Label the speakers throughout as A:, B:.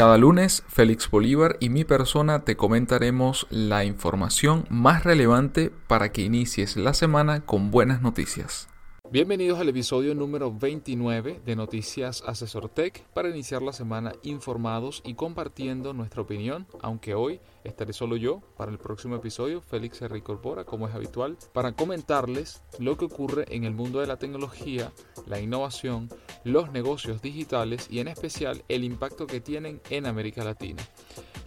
A: Cada lunes, Félix Bolívar y mi persona te comentaremos la información más relevante para que inicies la semana con buenas noticias. Bienvenidos al episodio número 29 de Noticias Asesor Tech para iniciar la semana informados y compartiendo nuestra opinión, aunque hoy estaré solo yo para el próximo episodio, Félix se reincorpora como es habitual, para comentarles lo que ocurre en el mundo de la tecnología, la innovación, los negocios digitales y en especial el impacto que tienen en América Latina.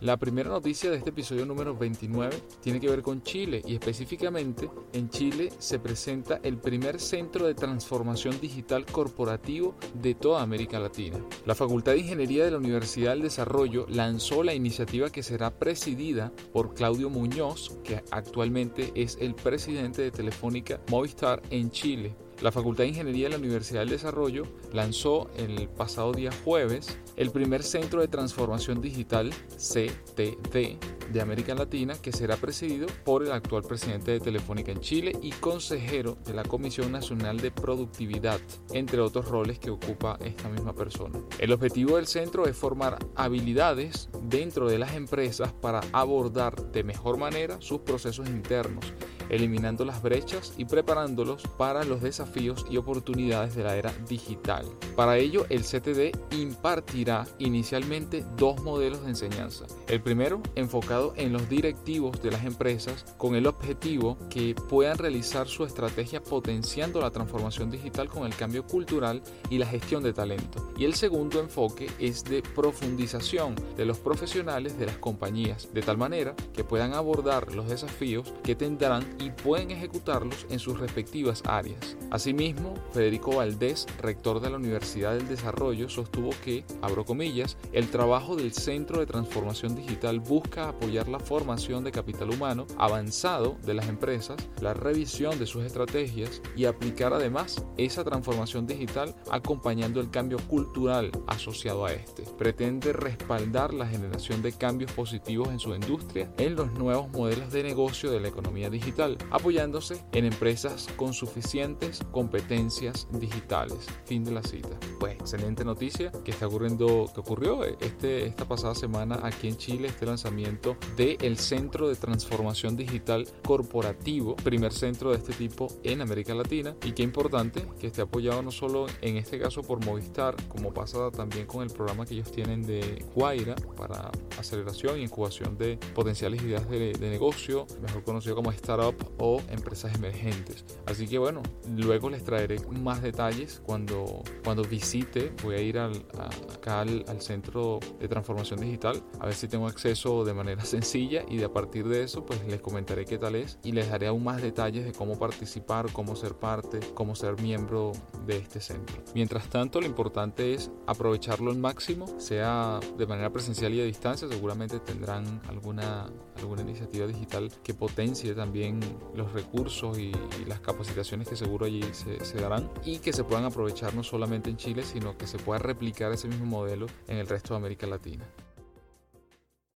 A: La primera noticia de este episodio número 29 tiene que ver con Chile y específicamente en Chile se presenta el primer centro de transformación digital corporativo de toda América Latina. La Facultad de Ingeniería de la Universidad del Desarrollo lanzó la iniciativa que será presidida por Claudio Muñoz, que actualmente es el presidente de Telefónica Movistar en Chile. La Facultad de Ingeniería de la Universidad del Desarrollo lanzó el pasado día jueves el primer Centro de Transformación Digital CTD de América Latina que será presidido por el actual presidente de Telefónica en Chile y consejero de la Comisión Nacional de Productividad, entre otros roles que ocupa esta misma persona. El objetivo del centro es formar habilidades dentro de las empresas para abordar de mejor manera sus procesos internos eliminando las brechas y preparándolos para los desafíos y oportunidades de la era digital. Para ello, el CTD impartirá inicialmente dos modelos de enseñanza. El primero, enfocado en los directivos de las empresas con el objetivo que puedan realizar su estrategia potenciando la transformación digital con el cambio cultural y la gestión de talento. Y el segundo enfoque es de profundización de los profesionales de las compañías, de tal manera que puedan abordar los desafíos que tendrán y pueden ejecutarlos en sus respectivas áreas. Asimismo, Federico Valdés, rector de la Universidad del Desarrollo, sostuvo que, abro comillas, el trabajo del Centro de Transformación Digital busca apoyar la formación de capital humano avanzado de las empresas, la revisión de sus estrategias y aplicar además esa transformación digital acompañando el cambio cultural asociado a este. Pretende respaldar la generación de cambios positivos en su industria en los nuevos modelos de negocio de la economía digital apoyándose en empresas con suficientes competencias digitales. Fin de la cita. Pues excelente noticia que está ocurriendo, que ocurrió este, esta pasada semana aquí en Chile, este lanzamiento del Centro de Transformación Digital Corporativo, primer centro de este tipo en América Latina y qué importante que esté apoyado no solo en este caso por Movistar, como pasa también con el programa que ellos tienen de Guaira para aceleración e incubación de potenciales ideas de, de negocio, mejor conocido como Startup o empresas emergentes. Así que bueno, luego les traeré más detalles cuando, cuando visite. Voy a ir al, acá al, centro de transformación digital a ver si tengo acceso de manera sencilla y de a partir de eso pues les comentaré qué tal es y les daré aún más detalles de cómo participar, cómo ser parte, cómo ser miembro de este centro. Mientras tanto, lo importante es aprovecharlo al máximo, sea de manera presencial y a distancia. Seguramente tendrán alguna, alguna iniciativa digital que potencie también los recursos y, las capacitaciones que seguro allí se, se, darán y que se puedan aprovechar no solamente en Chile, sino que se pueda replicar ese mismo modelo en el resto de América Latina.